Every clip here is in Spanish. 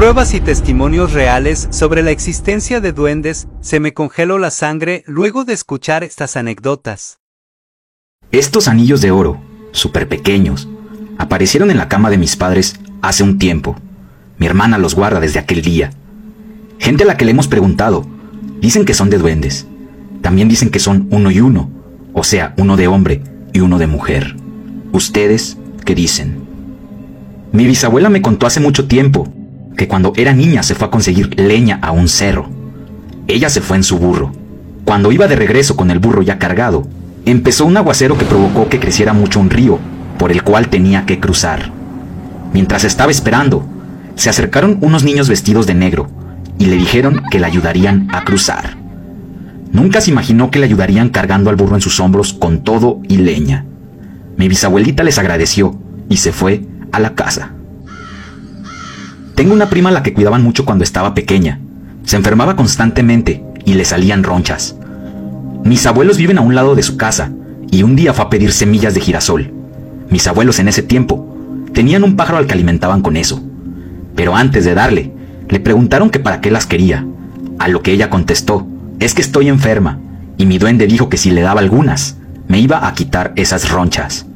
pruebas y testimonios reales sobre la existencia de duendes, se me congeló la sangre luego de escuchar estas anécdotas. Estos anillos de oro, súper pequeños, aparecieron en la cama de mis padres hace un tiempo. Mi hermana los guarda desde aquel día. Gente a la que le hemos preguntado, dicen que son de duendes. También dicen que son uno y uno, o sea, uno de hombre y uno de mujer. ¿Ustedes qué dicen? Mi bisabuela me contó hace mucho tiempo que cuando era niña se fue a conseguir leña a un cerro. Ella se fue en su burro. Cuando iba de regreso con el burro ya cargado, empezó un aguacero que provocó que creciera mucho un río, por el cual tenía que cruzar. Mientras estaba esperando, se acercaron unos niños vestidos de negro y le dijeron que le ayudarían a cruzar. Nunca se imaginó que le ayudarían cargando al burro en sus hombros con todo y leña. Mi bisabuelita les agradeció y se fue a la casa. Tengo una prima a la que cuidaban mucho cuando estaba pequeña. Se enfermaba constantemente y le salían ronchas. Mis abuelos viven a un lado de su casa y un día fue a pedir semillas de girasol. Mis abuelos en ese tiempo tenían un pájaro al que alimentaban con eso. Pero antes de darle, le preguntaron que para qué las quería, a lo que ella contestó, es que estoy enferma, y mi duende dijo que si le daba algunas, me iba a quitar esas ronchas.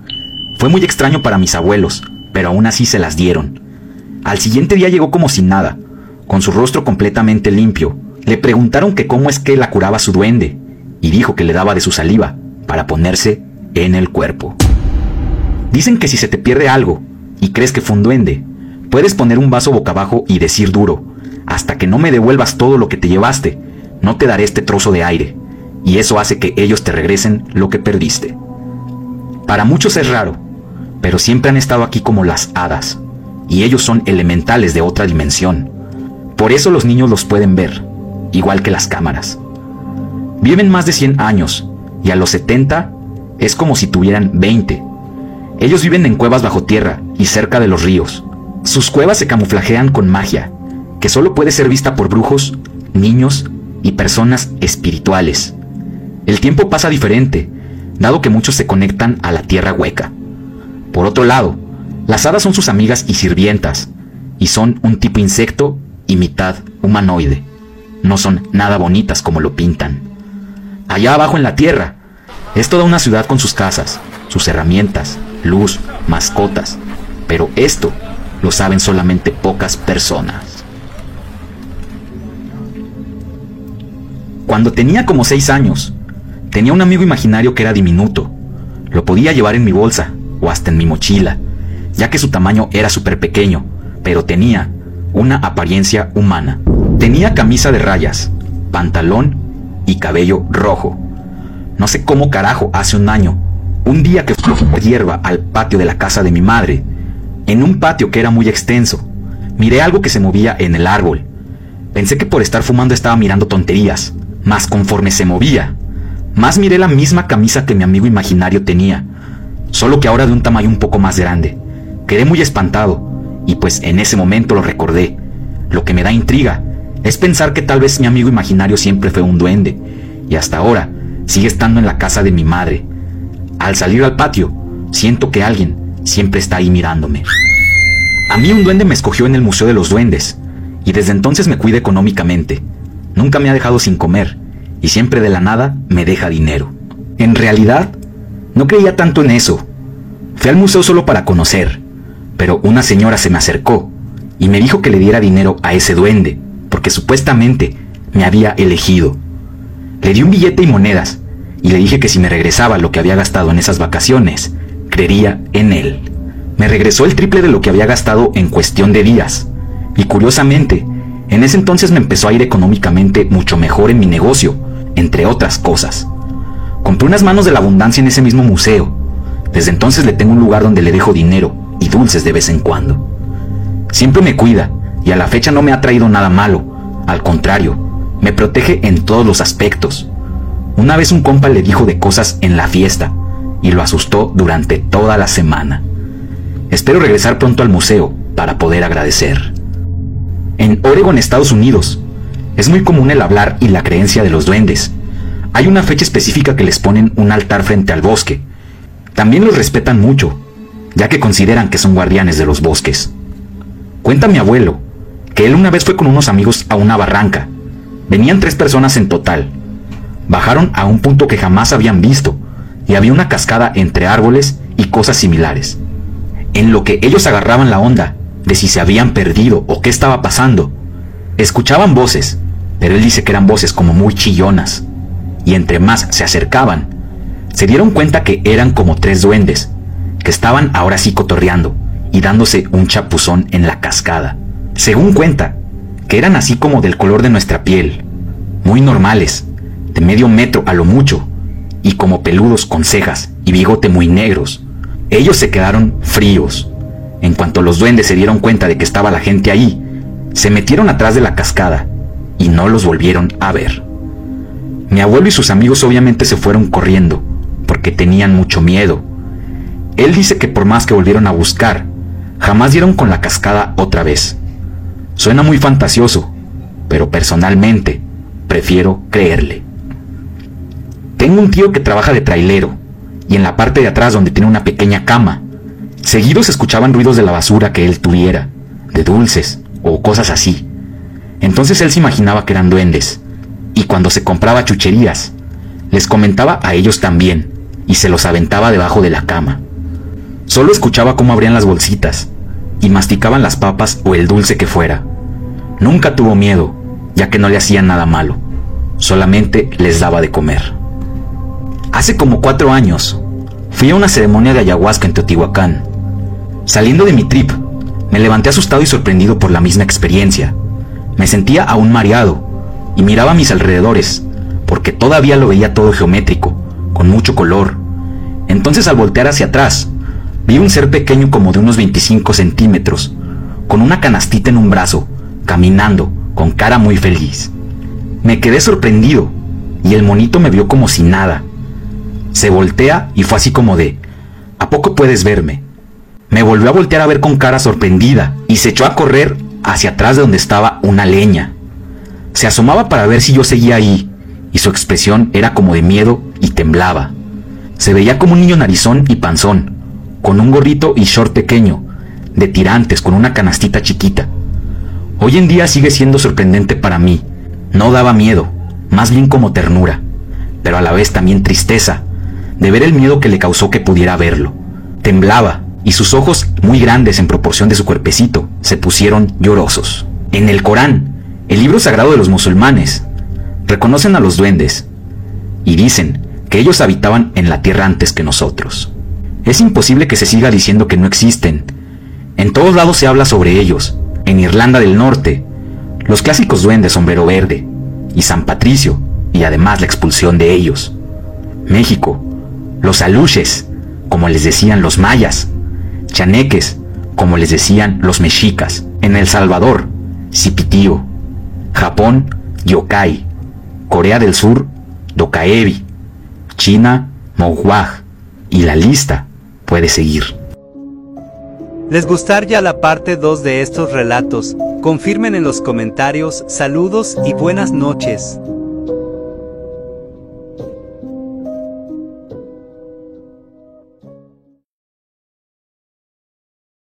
Fue muy extraño para mis abuelos, pero aún así se las dieron. Al siguiente día llegó como sin nada, con su rostro completamente limpio. Le preguntaron que cómo es que la curaba su duende, y dijo que le daba de su saliva para ponerse en el cuerpo. Dicen que si se te pierde algo y crees que fue un duende, puedes poner un vaso boca abajo y decir duro, hasta que no me devuelvas todo lo que te llevaste, no te daré este trozo de aire, y eso hace que ellos te regresen lo que perdiste. Para muchos es raro, pero siempre han estado aquí como las hadas, y ellos son elementales de otra dimensión. Por eso los niños los pueden ver, igual que las cámaras. Viven más de 100 años y a los 70 es como si tuvieran 20. Ellos viven en cuevas bajo tierra y cerca de los ríos. Sus cuevas se camuflajean con magia, que solo puede ser vista por brujos, niños y personas espirituales. El tiempo pasa diferente, dado que muchos se conectan a la tierra hueca. Por otro lado, las hadas son sus amigas y sirvientas, y son un tipo insecto y mitad humanoide. No son nada bonitas como lo pintan. Allá abajo en la tierra, es toda una ciudad con sus casas, sus herramientas, luz, mascotas, pero esto lo saben solamente pocas personas. Cuando tenía como seis años, tenía un amigo imaginario que era diminuto. Lo podía llevar en mi bolsa o hasta en mi mochila ya que su tamaño era súper pequeño, pero tenía una apariencia humana. Tenía camisa de rayas, pantalón y cabello rojo. No sé cómo carajo hace un año, un día que fui hierba al patio de la casa de mi madre, en un patio que era muy extenso, miré algo que se movía en el árbol. Pensé que por estar fumando estaba mirando tonterías, mas conforme se movía, más miré la misma camisa que mi amigo imaginario tenía, solo que ahora de un tamaño un poco más grande. Quedé muy espantado, y pues en ese momento lo recordé. Lo que me da intriga es pensar que tal vez mi amigo imaginario siempre fue un duende, y hasta ahora sigue estando en la casa de mi madre. Al salir al patio, siento que alguien siempre está ahí mirándome. A mí un duende me escogió en el Museo de los Duendes, y desde entonces me cuida económicamente. Nunca me ha dejado sin comer, y siempre de la nada me deja dinero. En realidad, no creía tanto en eso. Fui al museo solo para conocer, pero una señora se me acercó y me dijo que le diera dinero a ese duende, porque supuestamente me había elegido. Le di un billete y monedas, y le dije que si me regresaba lo que había gastado en esas vacaciones, creería en él. Me regresó el triple de lo que había gastado en cuestión de días, y curiosamente, en ese entonces me empezó a ir económicamente mucho mejor en mi negocio, entre otras cosas. Compré unas manos de la abundancia en ese mismo museo. Desde entonces le tengo un lugar donde le dejo dinero dulces de vez en cuando. Siempre me cuida y a la fecha no me ha traído nada malo. Al contrario, me protege en todos los aspectos. Una vez un compa le dijo de cosas en la fiesta y lo asustó durante toda la semana. Espero regresar pronto al museo para poder agradecer. En Oregon, Estados Unidos, es muy común el hablar y la creencia de los duendes. Hay una fecha específica que les ponen un altar frente al bosque. También los respetan mucho ya que consideran que son guardianes de los bosques. Cuenta mi abuelo que él una vez fue con unos amigos a una barranca. Venían tres personas en total. Bajaron a un punto que jamás habían visto, y había una cascada entre árboles y cosas similares. En lo que ellos agarraban la onda de si se habían perdido o qué estaba pasando, escuchaban voces, pero él dice que eran voces como muy chillonas, y entre más se acercaban, se dieron cuenta que eran como tres duendes, que estaban ahora sí cotorreando y dándose un chapuzón en la cascada. Según cuenta, que eran así como del color de nuestra piel, muy normales, de medio metro a lo mucho, y como peludos con cejas y bigote muy negros. Ellos se quedaron fríos. En cuanto los duendes se dieron cuenta de que estaba la gente ahí, se metieron atrás de la cascada y no los volvieron a ver. Mi abuelo y sus amigos obviamente se fueron corriendo, porque tenían mucho miedo. Él dice que por más que volvieron a buscar, jamás dieron con la cascada otra vez. Suena muy fantasioso, pero personalmente prefiero creerle. Tengo un tío que trabaja de trailero, y en la parte de atrás donde tiene una pequeña cama, seguido se escuchaban ruidos de la basura que él tuviera, de dulces o cosas así. Entonces él se imaginaba que eran duendes, y cuando se compraba chucherías, les comentaba a ellos también, y se los aventaba debajo de la cama. Solo escuchaba cómo abrían las bolsitas, y masticaban las papas o el dulce que fuera. Nunca tuvo miedo, ya que no le hacían nada malo, solamente les daba de comer. Hace como cuatro años, fui a una ceremonia de ayahuasca en Teotihuacán. Saliendo de mi trip, me levanté asustado y sorprendido por la misma experiencia. Me sentía aún mareado y miraba a mis alrededores, porque todavía lo veía todo geométrico, con mucho color. Entonces al voltear hacia atrás, vi un ser pequeño como de unos 25 centímetros, con una canastita en un brazo, caminando, con cara muy feliz. Me quedé sorprendido, y el monito me vio como si nada, se voltea y fue así como de, ¿a poco puedes verme? Me volvió a voltear a ver con cara sorprendida y se echó a correr hacia atrás de donde estaba una leña. Se asomaba para ver si yo seguía ahí y su expresión era como de miedo y temblaba. Se veía como un niño narizón y panzón, con un gorrito y short pequeño, de tirantes con una canastita chiquita. Hoy en día sigue siendo sorprendente para mí. No daba miedo, más bien como ternura, pero a la vez también tristeza, de ver el miedo que le causó que pudiera verlo. Temblaba, y sus ojos, muy grandes en proporción de su cuerpecito, se pusieron llorosos. En el Corán, el libro sagrado de los musulmanes, reconocen a los duendes y dicen que ellos habitaban en la tierra antes que nosotros. Es imposible que se siga diciendo que no existen. En todos lados se habla sobre ellos. En Irlanda del Norte, los clásicos duendes sombrero verde y San Patricio, y además la expulsión de ellos. México, los aluches, como les decían los mayas, chaneques, como les decían los mexicas, en El Salvador, Cipitío, Japón, yokai, Corea del Sur, dokaebi, China, mogwaj, y la lista puede seguir. ¿Les gustar ya la parte 2 de estos relatos? Confirmen en los comentarios, saludos y buenas noches.